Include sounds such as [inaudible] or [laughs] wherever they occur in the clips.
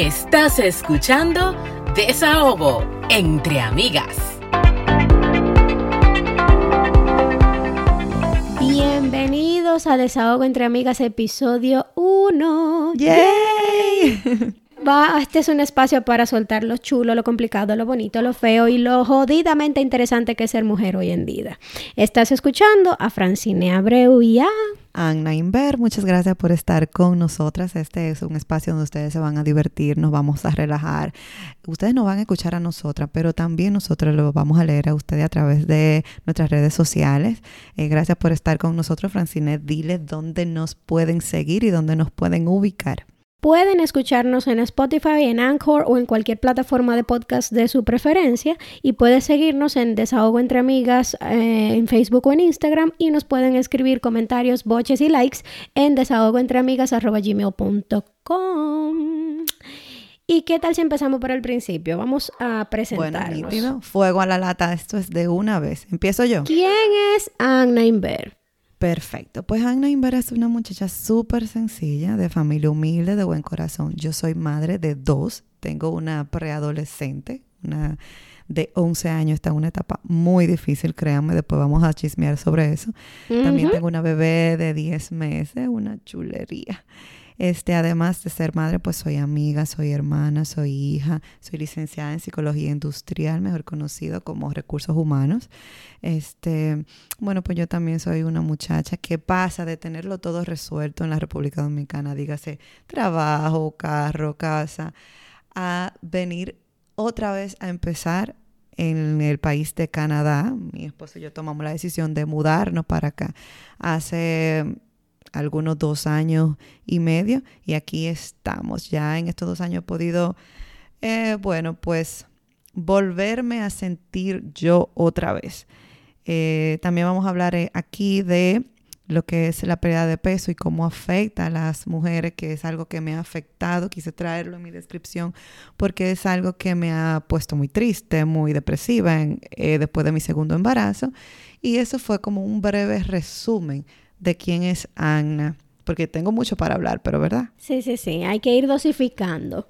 Estás escuchando Desahogo entre amigas. Bienvenidos a Desahogo entre amigas, episodio 1. ¡Yay! Va, este es un espacio para soltar lo chulo, lo complicado, lo bonito, lo feo y lo jodidamente interesante que es ser mujer hoy en día. Estás escuchando a Francine Abreu y a... Anna Inver, muchas gracias por estar con nosotras. Este es un espacio donde ustedes se van a divertir, nos vamos a relajar. Ustedes nos van a escuchar a nosotras, pero también nosotros lo vamos a leer a ustedes a través de nuestras redes sociales. Eh, gracias por estar con nosotros, Francine. Dile dónde nos pueden seguir y dónde nos pueden ubicar. Pueden escucharnos en Spotify, en Anchor o en cualquier plataforma de podcast de su preferencia y pueden seguirnos en Desahogo entre Amigas eh, en Facebook o en Instagram y nos pueden escribir comentarios, boches y likes en desahogoentreamigas.gmail.com ¿Y qué tal si empezamos por el principio? Vamos a presentarnos. Bueno, fuego a la lata, esto es de una vez. ¿Empiezo yo? ¿Quién es Anna Inver? Perfecto. Pues Anna Inver es una muchacha súper sencilla, de familia humilde, de buen corazón. Yo soy madre de dos. Tengo una preadolescente, una de 11 años, está en una etapa muy difícil, créanme, después vamos a chismear sobre eso. También tengo una bebé de 10 meses, una chulería. Este, además de ser madre, pues soy amiga, soy hermana, soy hija, soy licenciada en psicología industrial, mejor conocido como recursos humanos. Este, bueno, pues yo también soy una muchacha que pasa de tenerlo todo resuelto en la República Dominicana, dígase trabajo, carro, casa, a venir otra vez a empezar en el país de Canadá. Mi esposo y yo tomamos la decisión de mudarnos para acá hace algunos dos años y medio y aquí estamos. Ya en estos dos años he podido, eh, bueno, pues volverme a sentir yo otra vez. Eh, también vamos a hablar eh, aquí de lo que es la pérdida de peso y cómo afecta a las mujeres, que es algo que me ha afectado. Quise traerlo en mi descripción porque es algo que me ha puesto muy triste, muy depresiva después de mi segundo embarazo. Y eso fue como un breve resumen de quién es Anna, porque tengo mucho para hablar, pero ¿verdad? Sí, sí, sí, hay que ir dosificando.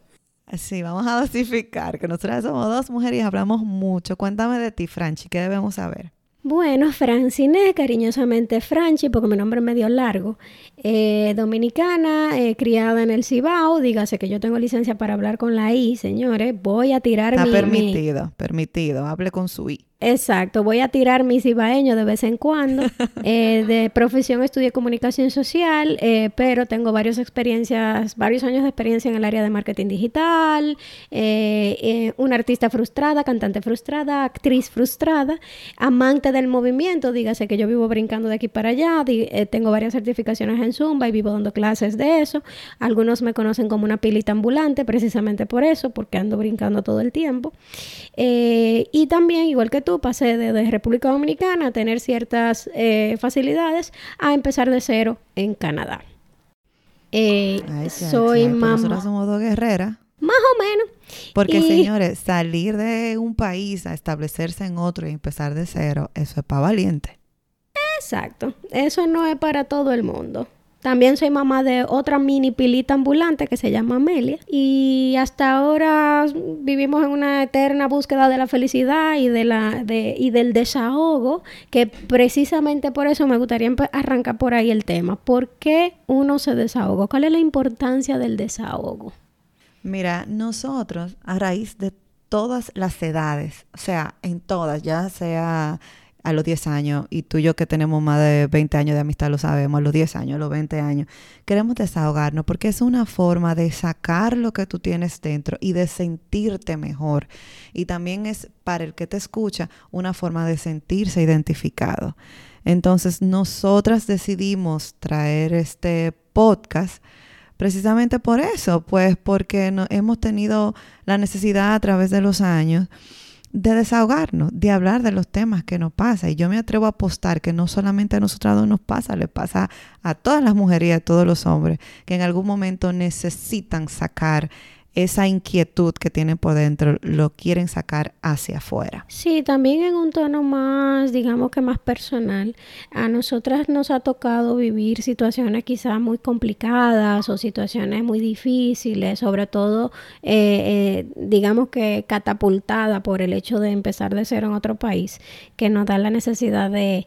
Sí, vamos a dosificar, que nosotras somos dos mujeres y hablamos mucho. Cuéntame de ti, Franchi, ¿qué debemos saber? Bueno, Francine, cariñosamente Franchi, porque mi nombre es medio largo, eh, dominicana, eh, criada en el Cibao, dígase que yo tengo licencia para hablar con la I, señores, voy a tirar Está permitido, permitido, hable con su I. Exacto, voy a tirar mi cibaeño de vez en cuando. [laughs] Eh, de profesión estudié comunicación social, eh, pero tengo varias experiencias, varios años de experiencia en el área de marketing digital, eh, una artista frustrada, cantante frustrada, actriz frustrada, amante del movimiento, dígase que yo vivo brincando de aquí para allá, tengo varias certificaciones en Zumba y vivo dando clases de eso. Algunos me conocen como una pilita ambulante, precisamente por eso, porque ando brincando todo el tiempo. y también, igual que tú, pasé de, República Dominicana a tener ciertas eh, facilidades a empezar de cero en Canadá. Eh, soy mamá. Nosotros somos dos guerreras. Más o menos. Porque, señores, salir de un país a establecerse en otro y empezar de cero, eso es para valiente. Exacto. Eso no es para todo el mundo. También soy mamá de otra mini pilita ambulante que se llama Amelia. Y hasta ahora vivimos en una eterna búsqueda de la felicidad y, de la, de, y del desahogo, que precisamente por eso me gustaría arrancar por ahí el tema. ¿Por qué uno se desahoga? ¿Cuál es la importancia del desahogo? Mira, nosotros, a raíz de todas las edades, o sea, en todas, ya sea a los 10 años, y tú y yo que tenemos más de 20 años de amistad lo sabemos, a los 10 años, a los 20 años, queremos desahogarnos porque es una forma de sacar lo que tú tienes dentro y de sentirte mejor. Y también es para el que te escucha una forma de sentirse identificado. Entonces nosotras decidimos traer este podcast precisamente por eso, pues porque no, hemos tenido la necesidad a través de los años de desahogarnos, de hablar de los temas que nos pasa. Y yo me atrevo a apostar que no solamente a nosotros nos pasa, le pasa a todas las mujeres y a todos los hombres que en algún momento necesitan sacar esa inquietud que tienen por dentro lo quieren sacar hacia afuera. Sí, también en un tono más, digamos que más personal. A nosotras nos ha tocado vivir situaciones quizás muy complicadas o situaciones muy difíciles, sobre todo, eh, eh, digamos que catapultada por el hecho de empezar de cero en otro país, que nos da la necesidad de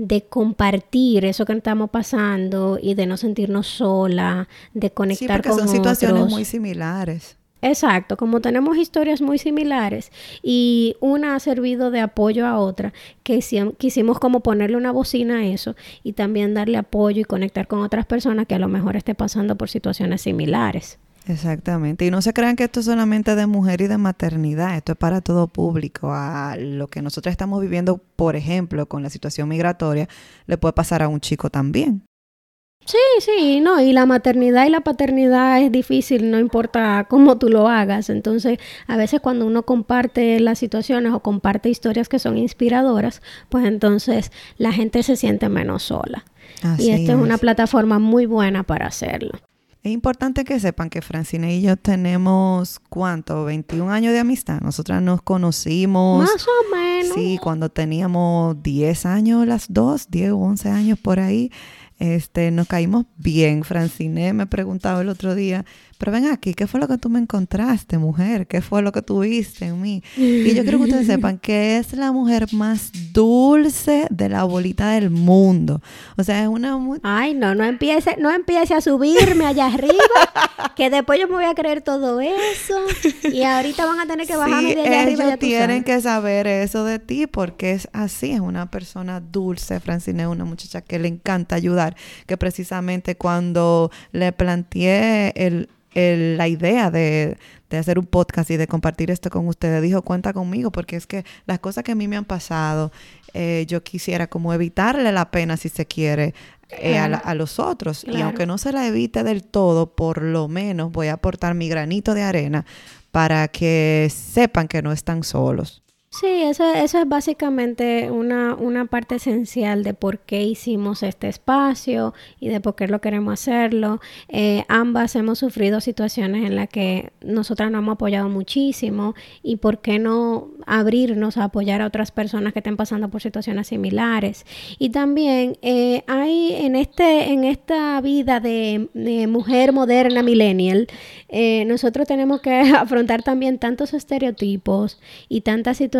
de compartir eso que estamos pasando y de no sentirnos sola, de conectar sí, porque son situaciones muy similares. Exacto, como tenemos historias muy similares y una ha servido de apoyo a otra, que quisimos como ponerle una bocina a eso y también darle apoyo y conectar con otras personas que a lo mejor esté pasando por situaciones similares. Exactamente. Y no se crean que esto es solamente de mujer y de maternidad, esto es para todo público. A lo que nosotros estamos viviendo, por ejemplo, con la situación migratoria, le puede pasar a un chico también. Sí, sí, no, y la maternidad y la paternidad es difícil, no importa cómo tú lo hagas. Entonces, a veces cuando uno comparte las situaciones o comparte historias que son inspiradoras, pues entonces la gente se siente menos sola. y esto es una plataforma muy buena para hacerlo. Es importante que sepan que Francine y yo tenemos, ¿cuánto? 21 años de amistad. Nosotras nos conocimos. Más o menos. Sí, cuando teníamos 10 años las dos, 10 o 11 años por ahí. Este, nos caímos bien. Francine me preguntaba el otro día, pero ven aquí, ¿qué fue lo que tú me encontraste, mujer? ¿Qué fue lo que tuviste en mí? Y yo quiero que ustedes sepan que es la mujer más dulce de la bolita del mundo. O sea, es una... Ay, no, no empiece, no empiece a subirme allá arriba, [laughs] que después yo me voy a creer todo eso. Y ahorita van a tener que bajarme de allá arriba. Ellos tienen que saber eso de ti, porque es así, es una persona dulce. Francine es una muchacha que le encanta ayudar, que precisamente cuando le planteé el la idea de, hacer un podcast y de compartir esto con ustedes, dijo, cuenta conmigo, porque es que las cosas que a mí me han pasado, eh, yo quisiera como evitarle la pena, si se quiere, eh, a, los otros. Y aunque no se la evite del todo, por lo menos voy a aportar mi granito de arena para que sepan que no están solos. Sí, eso, eso es básicamente una, una, parte esencial de por qué hicimos este espacio y de por qué lo queremos hacerlo. Eh, ambas hemos sufrido situaciones en las que nosotras nos hemos apoyado muchísimo y por qué no abrirnos a apoyar a otras personas que estén pasando por situaciones similares. Y también eh, hay en, este, en esta vida de, mujer moderna millennial, eh, nosotros tenemos que [laughs] afrontar también tantos estereotipos y tantas situaciones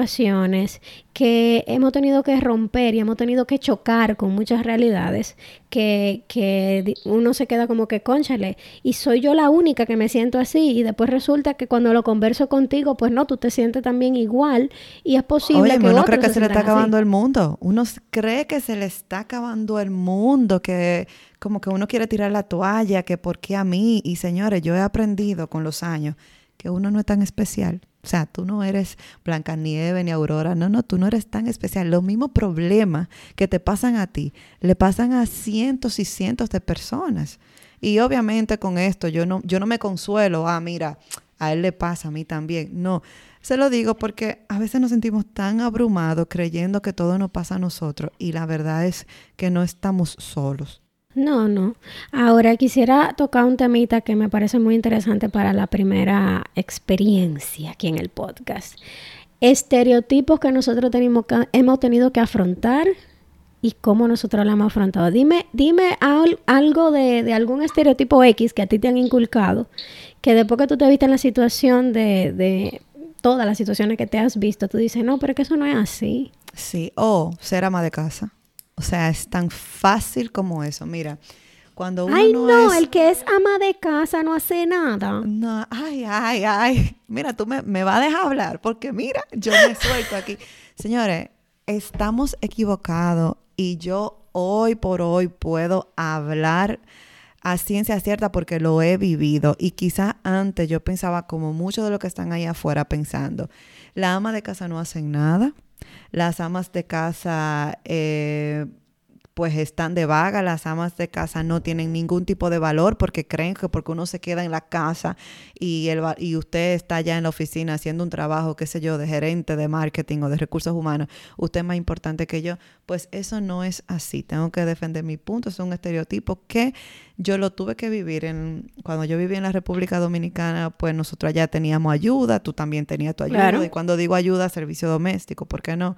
que hemos tenido que romper y hemos tenido que chocar con muchas realidades que, que uno se queda como que, conchale, y soy yo la única que me siento así y después resulta que cuando lo converso contigo, pues no, tú te sientes también igual y es posible que uno cree que se, le está acabando el mundo, uno cree que se le está acabando el mundo, que como que uno quiere tirar la toalla, que por qué a mí, y señores, yo he aprendido con los años que uno no es tan especial. O sea, tú no eres Blanca Nieve ni Aurora, no, no, tú no eres tan especial. Los mismos problemas que te pasan a ti, le pasan a cientos y cientos de personas. Y obviamente con esto yo no, yo no me consuelo, ah, mira, a él le pasa, a mí también. No, se lo digo porque a veces nos sentimos tan abrumados creyendo que todo nos pasa a nosotros y la verdad es que no estamos solos. No, no. Ahora quisiera tocar un temita que me parece muy interesante para la primera experiencia aquí en el podcast. Estereotipos que nosotros tenemos hemos tenido que afrontar y cómo nosotros lo hemos afrontado. Dime, dime algo de, algún estereotipo X que a ti te han inculcado, que después que tú te viste en la situación de, de todas las situaciones que te has visto, tú dices, no, pero que eso no es así. Sí, o ser ama de casa. O sea, es tan fácil como eso. Mira, cuando uno ay, no, el que es ama de casa no hace nada. No, ay, ay, ay. Mira, tú me, me vas a dejar hablar porque mira, yo me suelto aquí. Señores, estamos equivocados y yo hoy por hoy puedo hablar a ciencia cierta porque lo he vivido y quizás antes yo pensaba como muchos de los que están ahí afuera pensando, la ama de casa no hace nada, las amas de casa eh, pues están de vaga, las amas de casa no tienen ningún tipo de valor porque creen que porque uno se queda en la casa y, el, y usted está allá en la oficina haciendo un trabajo, qué sé yo, de gerente de marketing o de recursos humanos, usted es más importante que yo. Pues eso no es así. Tengo que defender mi punto. Es un estereotipo que yo lo tuve que vivir en cuando yo viví en la República Dominicana, pues nosotros allá teníamos ayuda, tú también tenías tu ayuda. Y cuando digo ayuda, servicio doméstico, ¿por qué no?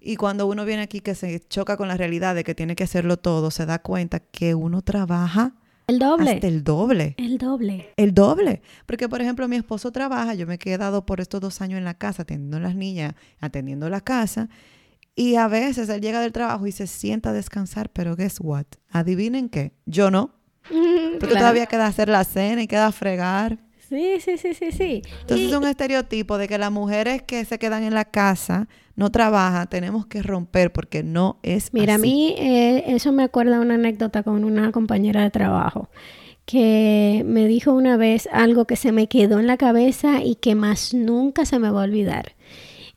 Y cuando uno viene aquí que se choca con la realidad de que tiene que hacerlo todo, se da cuenta que uno trabaja el doble. Hasta el doble. El doble. El doble. Porque, por ejemplo, mi esposo trabaja, yo me he quedado por estos dos años en la casa, atendiendo a las niñas, atendiendo la casa. Y a veces él llega del trabajo y se sienta a descansar, pero guess what? Adivinen qué. Yo no. [laughs] Porque todavía queda hacer la cena y queda fregar. Sí, sí, sí, sí, sí. Entonces es un estereotipo de que las mujeres que se quedan en la casa no trabajan, tenemos que romper porque no es Mira, a mí eh, eso me acuerda una anécdota con una compañera de trabajo que me dijo una vez algo que se me quedó en la cabeza y que más nunca se me va a olvidar.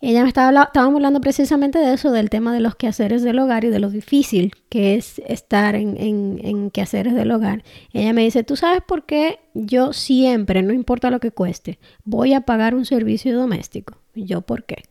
Ella me estaba estábamos hablando precisamente de eso, del tema de los quehaceres del hogar y de lo difícil que es estar en, en, en quehaceres del hogar. Ella me dice, ¿tú sabes por qué yo siempre, no importa lo que cueste, voy a pagar un servicio doméstico? ¿Y yo por qué?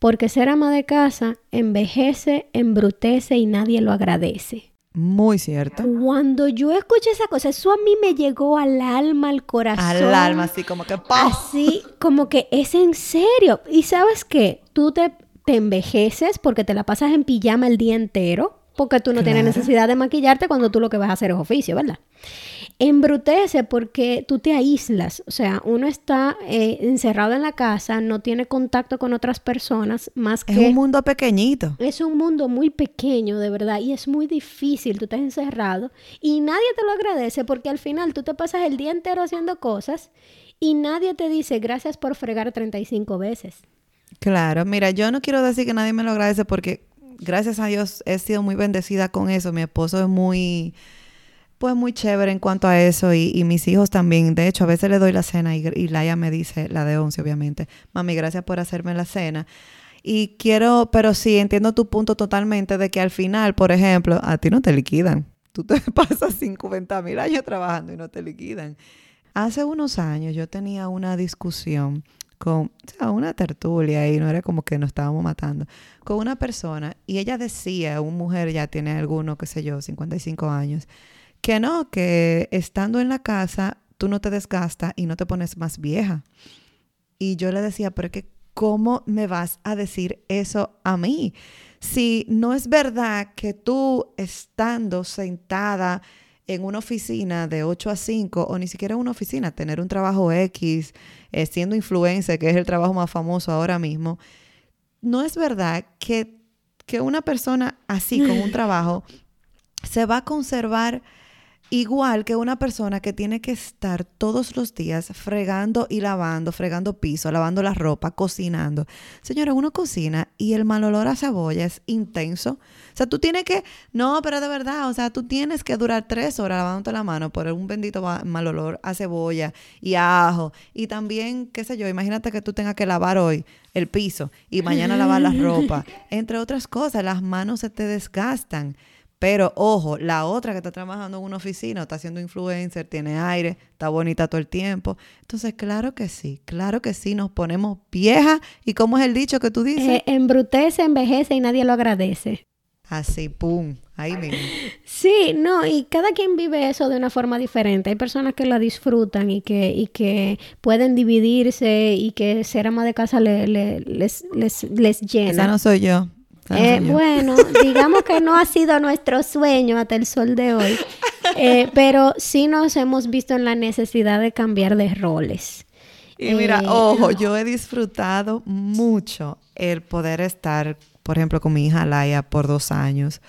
Porque ser ama de casa envejece, embrutece y nadie lo agradece. Muy cierto. Cuando yo escuché esa cosa, eso a mí me llegó al alma, al corazón. Al alma, así como que Así como que es en serio. Y sabes qué, tú te, te envejeces porque te la pasas en pijama el día entero, porque tú no tienes necesidad de maquillarte cuando tú lo que vas a hacer es oficio, ¿verdad? embrutece porque tú te aíslas, o sea, uno está eh, encerrado en la casa, no tiene contacto con otras personas más que... Es un mundo pequeñito. Es un mundo muy pequeño, de verdad, y es muy difícil, tú estás encerrado y nadie te lo agradece porque al final tú te pasas el día entero haciendo cosas y nadie te dice gracias por fregar 35 veces. Claro, mira, yo no quiero decir que nadie me lo agradece porque gracias a Dios he sido muy bendecida con eso, mi esposo es muy pues muy chévere en cuanto a eso y, mis hijos también. De hecho, a veces le doy la cena y, y Laia me dice, la de once obviamente, mami, gracias por hacerme la cena. Y quiero, pero sí, entiendo tu punto totalmente de que al final, por ejemplo, a ti no te liquidan. Tú te [laughs] pasas 50 mil años trabajando y no te liquidan. Hace unos años yo tenía una discusión con, una tertulia y no era como que nos estábamos matando, con una persona y ella decía, una mujer ya tiene alguno, qué sé yo, 55 años, que no, que estando en la casa tú no te desgastas y no te pones más vieja. Y yo le decía, pero que, ¿cómo me vas a decir eso a mí? Si no es verdad que tú estando sentada en una oficina de 8 a 5 o ni siquiera en una oficina, tener un trabajo X, eh, siendo influencer, que es el trabajo más famoso ahora mismo, no es verdad que, que una persona así con un [laughs] trabajo se va a conservar Igual que una persona que tiene que estar todos los días fregando y lavando, fregando piso, lavando la ropa, cocinando. Señora, uno cocina y el mal olor a cebolla es intenso. O sea, tú tienes que, no, pero de verdad, o sea, tú tienes que durar tres horas lavándote la mano por un bendito mal olor a cebolla y a ajo. Y también, qué sé yo, imagínate que tú tengas que lavar hoy el piso y mañana lavar la [laughs] ropa. Entre otras cosas, las manos se te desgastan. Pero ojo, la otra que está trabajando en una oficina, está siendo influencer, tiene aire, está bonita todo el tiempo. Entonces, claro que sí, claro que sí, nos ponemos viejas. ¿Y cómo es el dicho que tú dices? Eh, embrutece, envejece y nadie lo agradece. Así, pum, ahí mismo. Sí, no, y cada quien vive eso de una forma diferente. Hay personas que la disfrutan y que, y que pueden dividirse y que ser ama de casa les, les, les llena. Esa no soy yo. Eh, bueno, [laughs] digamos que no ha sido nuestro sueño hasta el sol de hoy, eh, pero sí nos hemos visto en la necesidad de cambiar de roles. Y mira, eh, ojo, yo he disfrutado mucho el poder estar, por ejemplo, con mi hija Laia por dos años,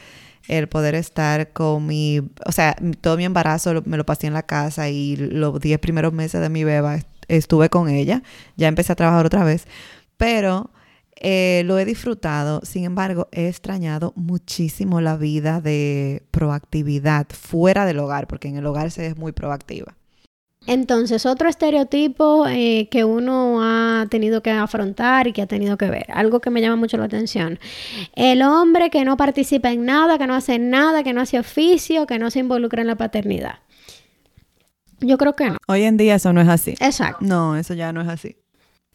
el poder estar con mi, o sea, todo mi embarazo me lo pasé en la casa y los diez primeros meses de mi beba estuve con ella, ya empecé a trabajar otra vez, pero eh, lo he disfrutado, sin embargo, he extrañado muchísimo la vida de proactividad fuera del hogar, porque en el hogar se es muy proactiva. Entonces, otro estereotipo eh, que uno ha tenido que afrontar y que ha tenido que ver, algo que me llama mucho la atención, el hombre que no participa en nada, que no hace nada, que no hace oficio, que no se involucra en la paternidad. Yo creo que no. Hoy en día eso no es así. Exacto. No, eso ya no es así.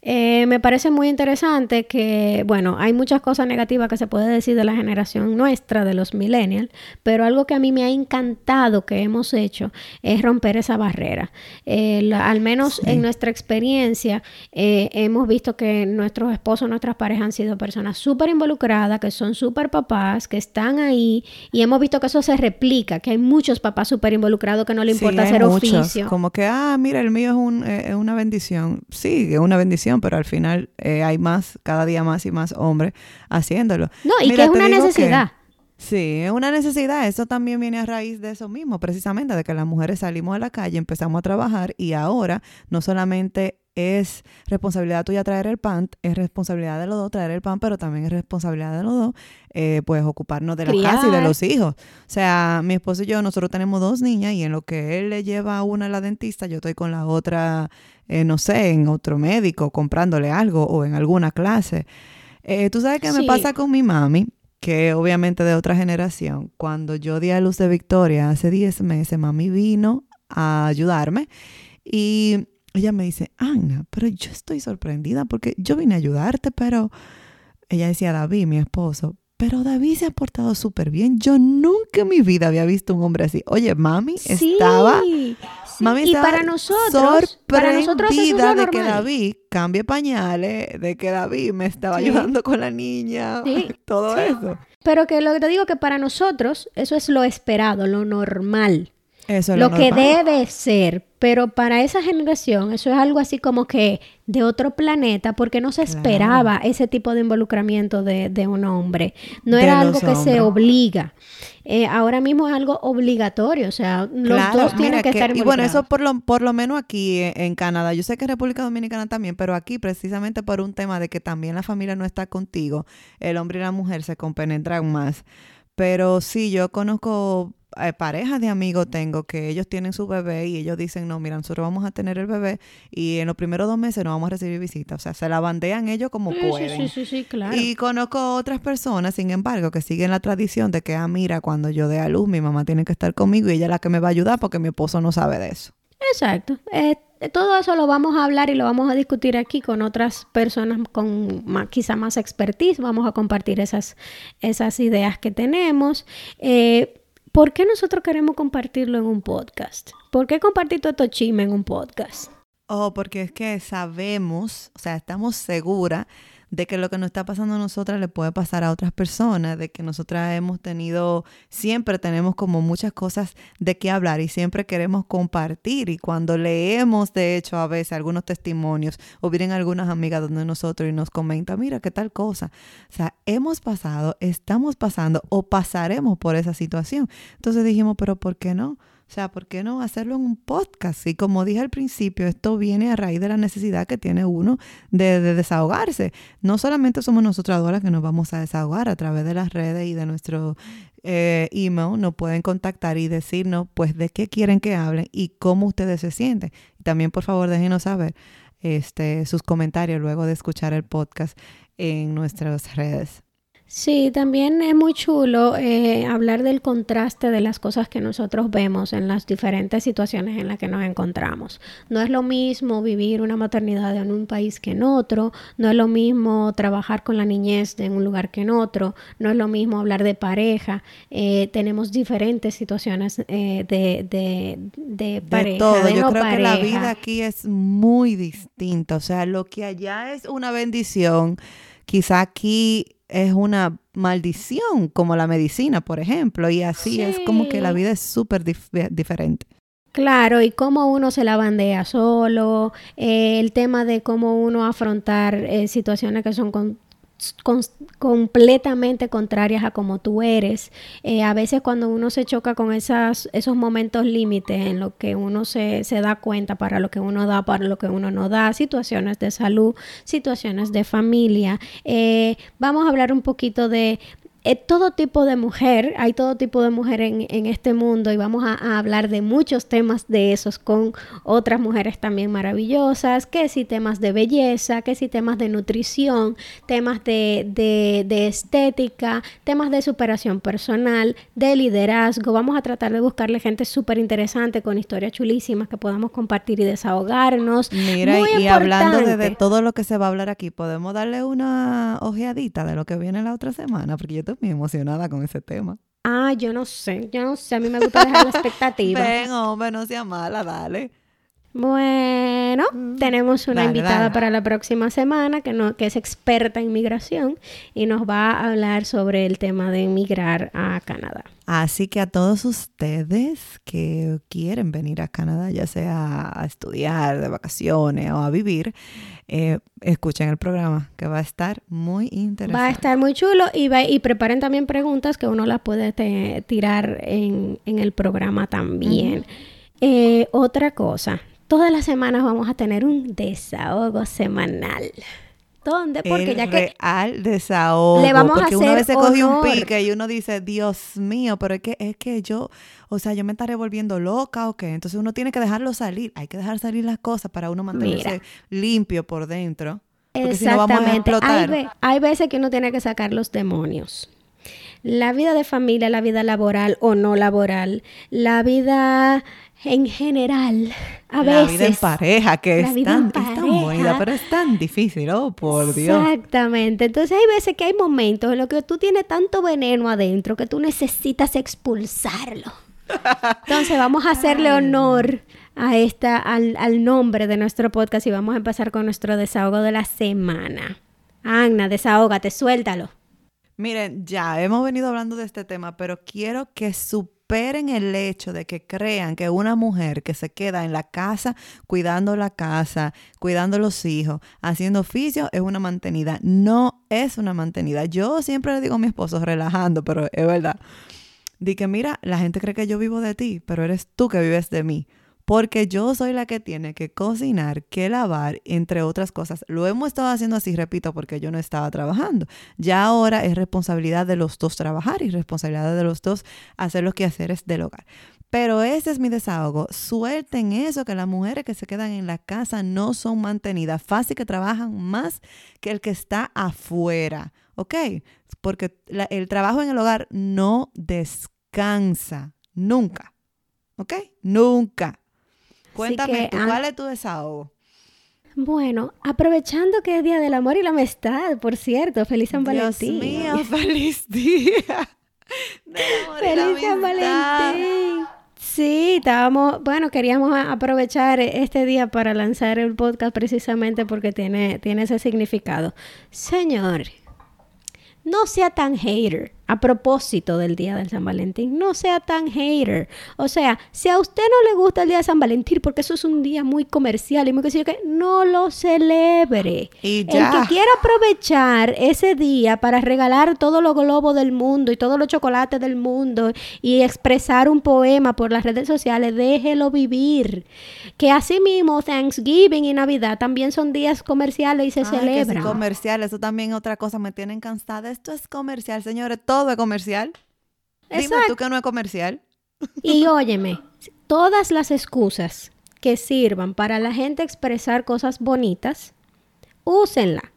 Eh, me parece muy interesante que, bueno, hay muchas cosas negativas que se puede decir de la generación nuestra, de los millennials, pero algo que a mí me ha encantado que hemos hecho es romper esa barrera. Eh, al menos en nuestra experiencia, eh, hemos visto que nuestros esposos, nuestras parejas han sido personas súper involucradas, que son súper papás, que están ahí, y hemos visto que eso se replica, que hay muchos papás súper involucrados que no le importa hacer oficio. Como que, ah, mira, el mío es, un, es una bendición. Sí, es una bendición pero al final eh, hay más, cada día más y más hombres haciéndolo. No, y que es una necesidad. sí, es una necesidad. Eso también viene a raíz de eso mismo, precisamente, de que las mujeres salimos a la calle, empezamos a trabajar y ahora no solamente es responsabilidad tuya traer el pan, es responsabilidad de los dos traer el pan, pero también es responsabilidad de los dos, eh, pues ocuparnos de la casa y de los hijos. O sea, mi esposo y yo, nosotros tenemos dos niñas y en lo que él le lleva a una a la dentista, yo estoy con la otra eh, no sé, en otro médico, comprándole algo o en alguna clase. Eh, ¿Tú sabes qué me pasa con mi mami? Que obviamente de otra generación. Cuando yo di a luz de Victoria hace 10 meses, mami vino a ayudarme y ella me dice, Ana, pero yo estoy sorprendida porque yo vine a ayudarte, pero ella decía, David, mi esposo, pero David se ha portado súper bien. Yo nunca en mi vida había visto un hombre así. Oye, mami estaba Mami y para nosotros, para nosotros de que David cambie pañales, de que David me estaba ayudando con la niña, [laughs] todo eso. Pero que lo que te digo que para nosotros eso es lo esperado, lo normal. Eso es lo, que debe ser, pero para esa generación eso es algo así como que de otro planeta, porque no se esperaba ese tipo de involucramiento de, de un hombre. No era algo que se obliga. Eh, ahora mismo es algo obligatorio, o sea, los dos tienen que, estar involucrados. Y bueno, eso por lo, por lo menos aquí en, en, Canadá. Yo sé que en República Dominicana también, pero aquí precisamente por un tema de que también la familia no está contigo, el hombre y la mujer se compenetran más. Pero sí, yo conozco eh, parejas de amigos tengo que ellos tienen su bebé y ellos dicen, no, mira, nosotros vamos a tener el bebé y en los primeros dos meses no vamos a recibir visitas. O sea, se la bandean ellos como pueden. Sí, sí, sí, claro. Y conozco otras personas, sin embargo, que siguen la tradición de que, ah, mira, cuando yo dé a luz, mi mamá tiene que estar conmigo y ella es la que me va a ayudar porque mi esposo no sabe de eso. Exacto. Eh, todo eso lo vamos a hablar y lo vamos a discutir aquí con otras personas con quizá más expertise. Vamos a compartir esas, esas ideas que tenemos. Eh, ¿Por qué nosotros queremos compartirlo en un podcast? ¿Por qué compartir todo esto chisme en un podcast? Oh, porque es que sabemos, o sea, estamos seguras de que lo que nos está pasando a nosotras le puede pasar a otras personas, de que nosotras hemos tenido, siempre tenemos como muchas cosas de qué hablar y siempre queremos compartir. Y cuando leemos, de hecho, a veces algunos testimonios o vienen algunas amigas donde nosotros y nos comentan, mira, qué tal cosa. O sea, hemos pasado, estamos pasando o pasaremos por esa situación. Entonces dijimos, pero ¿por qué no? O sea, ¿por qué no hacerlo en un podcast? Y como dije al principio, esto viene a raíz de la necesidad que tiene uno de, desahogarse. No solamente somos nosotras ahora que nos vamos a desahogar a través de las redes y de nuestro eh, email, nos pueden contactar y decirnos pues de qué quieren que hablen y cómo ustedes se sienten. Y también por favor déjenos saber este, sus comentarios luego de escuchar el podcast en nuestras redes. Sí, también es muy chulo eh, hablar del contraste de las cosas que nosotros vemos en las diferentes situaciones en las que nos encontramos. No es lo mismo vivir una maternidad en un país que en otro, no es lo mismo trabajar con la niñez en un lugar que en otro, no es lo mismo hablar de pareja. Eh, tenemos diferentes situaciones eh, de, de, de, pareja. todo. Yo creo que la vida aquí es muy distinta. O sea, lo que allá es una bendición, quizá aquí es una maldición, como la medicina, por ejemplo, y así es como que la vida es súper diferente. Claro, y cómo uno se la bandea solo, eh, el tema de cómo uno afrontar eh, situaciones que son con, completamente contrarias a como tú eres. Eh, a veces cuando uno se choca con esas, esos momentos límites en lo que uno se, se, da cuenta para lo que uno da, para lo que uno no da, situaciones de salud, situaciones de familia. Eh, vamos a hablar un poquito de todo tipo de mujer, hay todo tipo de mujer en, en este mundo y vamos a, a, hablar de muchos temas de esos con otras mujeres también maravillosas, que si temas de belleza, que si temas de nutrición, temas de, de, de estética, temas de superación personal, de liderazgo. Vamos a tratar de buscarle gente súper interesante con historias chulísimas que podamos compartir y desahogarnos. Mira, Muy y, hablando de, de, todo lo que se va a hablar aquí, podemos darle una ojeadita de lo que viene la otra semana, porque yo estoy muy emocionada con ese tema. Ah, yo no sé, yo no sé, a mí me gusta dejar la [laughs] expectativa. Ven, hombre, no sea mala, dale. Bueno, mm. tenemos una dale, invitada dale. para la próxima semana que, no, que es experta en migración y nos va a hablar sobre el tema de emigrar a Canadá. Así que a todos ustedes que quieren venir a Canadá, ya sea a estudiar, de vacaciones o a vivir, eh, escuchen el programa que va a estar muy interesante. Va a estar muy chulo y, va, y preparen también preguntas que uno las puede te, tirar en, en, el programa también. Eh, otra cosa, todas las semanas vamos a tener un desahogo semanal. ¿Dónde? Porque el ya que real desahogo. Le vamos porque a uno a veces coge un honor. pique y uno dice, Dios mío, pero es que es que yo, o sea, yo me estaré volviendo loca o qué. Entonces uno tiene que dejarlo salir. Hay que dejar salir las cosas para uno mantenerse Mira. limpio por dentro. Porque Exactamente. si no vamos a explotar. hay veces que uno tiene que sacar los demonios. La vida de familia, la vida laboral o no laboral, la vida en general, a la veces. vida en pareja, que es tan, es tan bonita, pero es tan difícil, oh, por Dios. Exactamente. Entonces hay veces que hay momentos en los que tú tienes tanto veneno adentro que tú necesitas expulsarlo. Entonces vamos a hacerle honor a esta, al, al nombre de nuestro podcast y vamos a empezar con nuestro desahogo de la semana. Ana, desahógate, suéltalo. Miren, ya hemos venido hablando de este tema, pero quiero que superen el hecho de que crean que una mujer que se queda en la casa cuidando la casa, cuidando los hijos, haciendo oficio, es una mantenida. No es una mantenida. Yo siempre le digo a mi esposo, relajando, pero es verdad. Di que mira, la gente cree que yo vivo de ti, pero eres tú que vives de mí porque yo soy la que tiene que cocinar, que lavar, entre otras cosas. Lo hemos estado haciendo así, repito, porque yo no estaba trabajando. Ya ahora es responsabilidad de los dos trabajar y responsabilidad de los dos hacer los quehaceres del hogar. Pero ese es mi desahogo. Suelten eso, que las mujeres que se quedan en la casa no son mantenidas. Fácil que trabajan más que el que está afuera. ¿Ok? Porque el trabajo en el hogar no descansa. Nunca. ¿Ok? Nunca. Cuéntame, que, tú, ¿cuál es tu desahogo? Bueno, aprovechando que es Día del Amor y la Amistad, por cierto, feliz San Dios Valentín. Dios mío, [laughs] feliz día. feliz San Valentín. Sí, estábamos, bueno, queríamos aprovechar este día para lanzar el podcast precisamente porque tiene, tiene ese significado. Señor, no sea tan hater a propósito del día del San Valentín. No sea tan hater. O sea, si a usted no le gusta el día de San Valentín, porque eso es un día muy comercial y muy que que no lo celebre. Y ya. El que quiera aprovechar ese día para regalar todos los globos del mundo y todos los chocolates del mundo y expresar un poema por las redes sociales, déjelo vivir. Que así mismo Thanksgiving y Navidad también son días comerciales y se Ay, celebran. Que sí, comercial, eso también otra cosa me tienen cansada. Esto es comercial, señores. Todo todo es comercial. Exacto. Dime tú que no es comercial. Y óyeme, todas las excusas que sirvan para la gente expresar cosas bonitas, úsenla.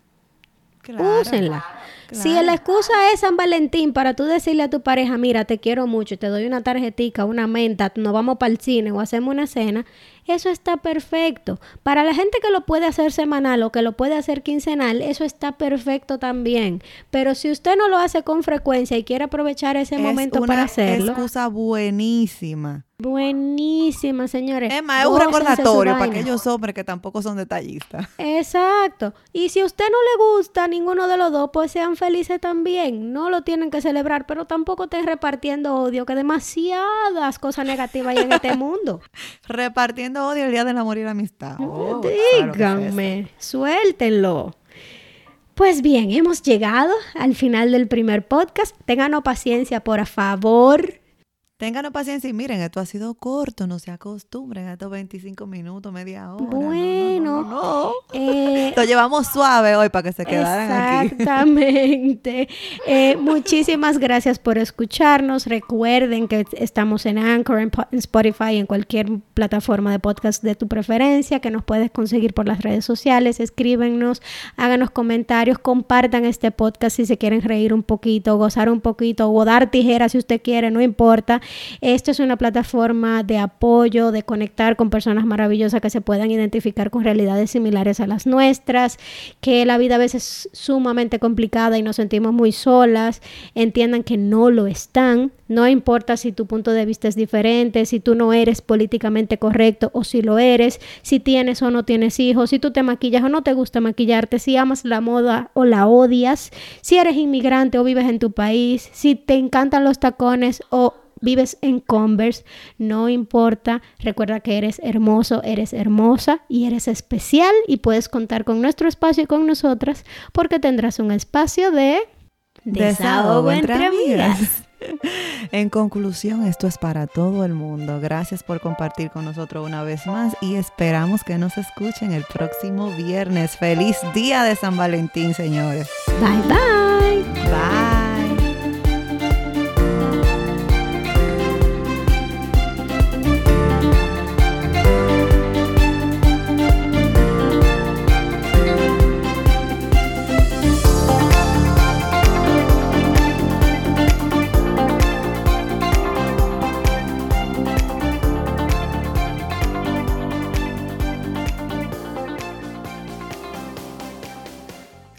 Claro, úsenla. Claro. Si la excusa es San Valentín para tú decirle a tu pareja, mira, te quiero mucho, te doy una tarjetica, una menta, nos vamos para el cine o hacemos una cena, eso está perfecto. Para la gente que lo puede hacer semanal o que lo puede hacer quincenal, eso está perfecto también. Pero si usted no lo hace con frecuencia y quiere aprovechar ese es momento una para hacerlo. Es excusa buenísima. Buenísima, señores. Es más, es un recordatorio para aquellos hombres que tampoco son detallistas. Exacto. Y si a usted no le gusta ninguno de los dos, pues sean felices también. No lo tienen que celebrar, pero tampoco estén repartiendo odio, que demasiadas cosas negativas hay en este mundo. [laughs] Repartiendo odio el día del amor y la amistad. Oh, Díganme, claro suéltenlo. Pues bien, hemos llegado al final del primer podcast. Ténganos paciencia, por favor. Ténganos paciencia y miren, esto ha sido corto, no se acostumbren a estos 25 minutos, media hora. Bueno, no, no, eh, lo llevamos suave hoy para que se quedaran aquí. Exactamente. Eh, muchísimas gracias por escucharnos. Recuerden que estamos en Anchor, en, en Spotify, en cualquier plataforma de podcast de tu preferencia, que nos puedes conseguir por las redes sociales. Escríbenos, háganos comentarios, compartan este podcast si se quieren reír un poquito, gozar un poquito o dar tijeras si usted quiere, no importa. Esto es una plataforma de apoyo, de conectar con personas maravillosas que se puedan identificar con realidades similares a las nuestras, que la vida a veces es sumamente complicada y nos sentimos muy solas. Entiendan que no lo están. No importa si tu punto de vista es diferente, si tú no eres políticamente correcto o si lo eres, si tienes o no tienes hijos, si tú te maquillas o no te gusta maquillarte, si amas la moda o la odias, si eres inmigrante o vives en tu país, si te encantan los tacones o vives en Converse, no importa, recuerda que eres hermoso, eres hermosa y eres especial y puedes contar con nuestro espacio y con nosotras porque tendrás un espacio de Desahogo entre amigas. [laughs] En conclusión, esto es para todo el mundo. Gracias por compartir con nosotros una vez más y esperamos que nos escuchen el próximo viernes. Feliz día de San Valentín, señores. Bye bye. Bye.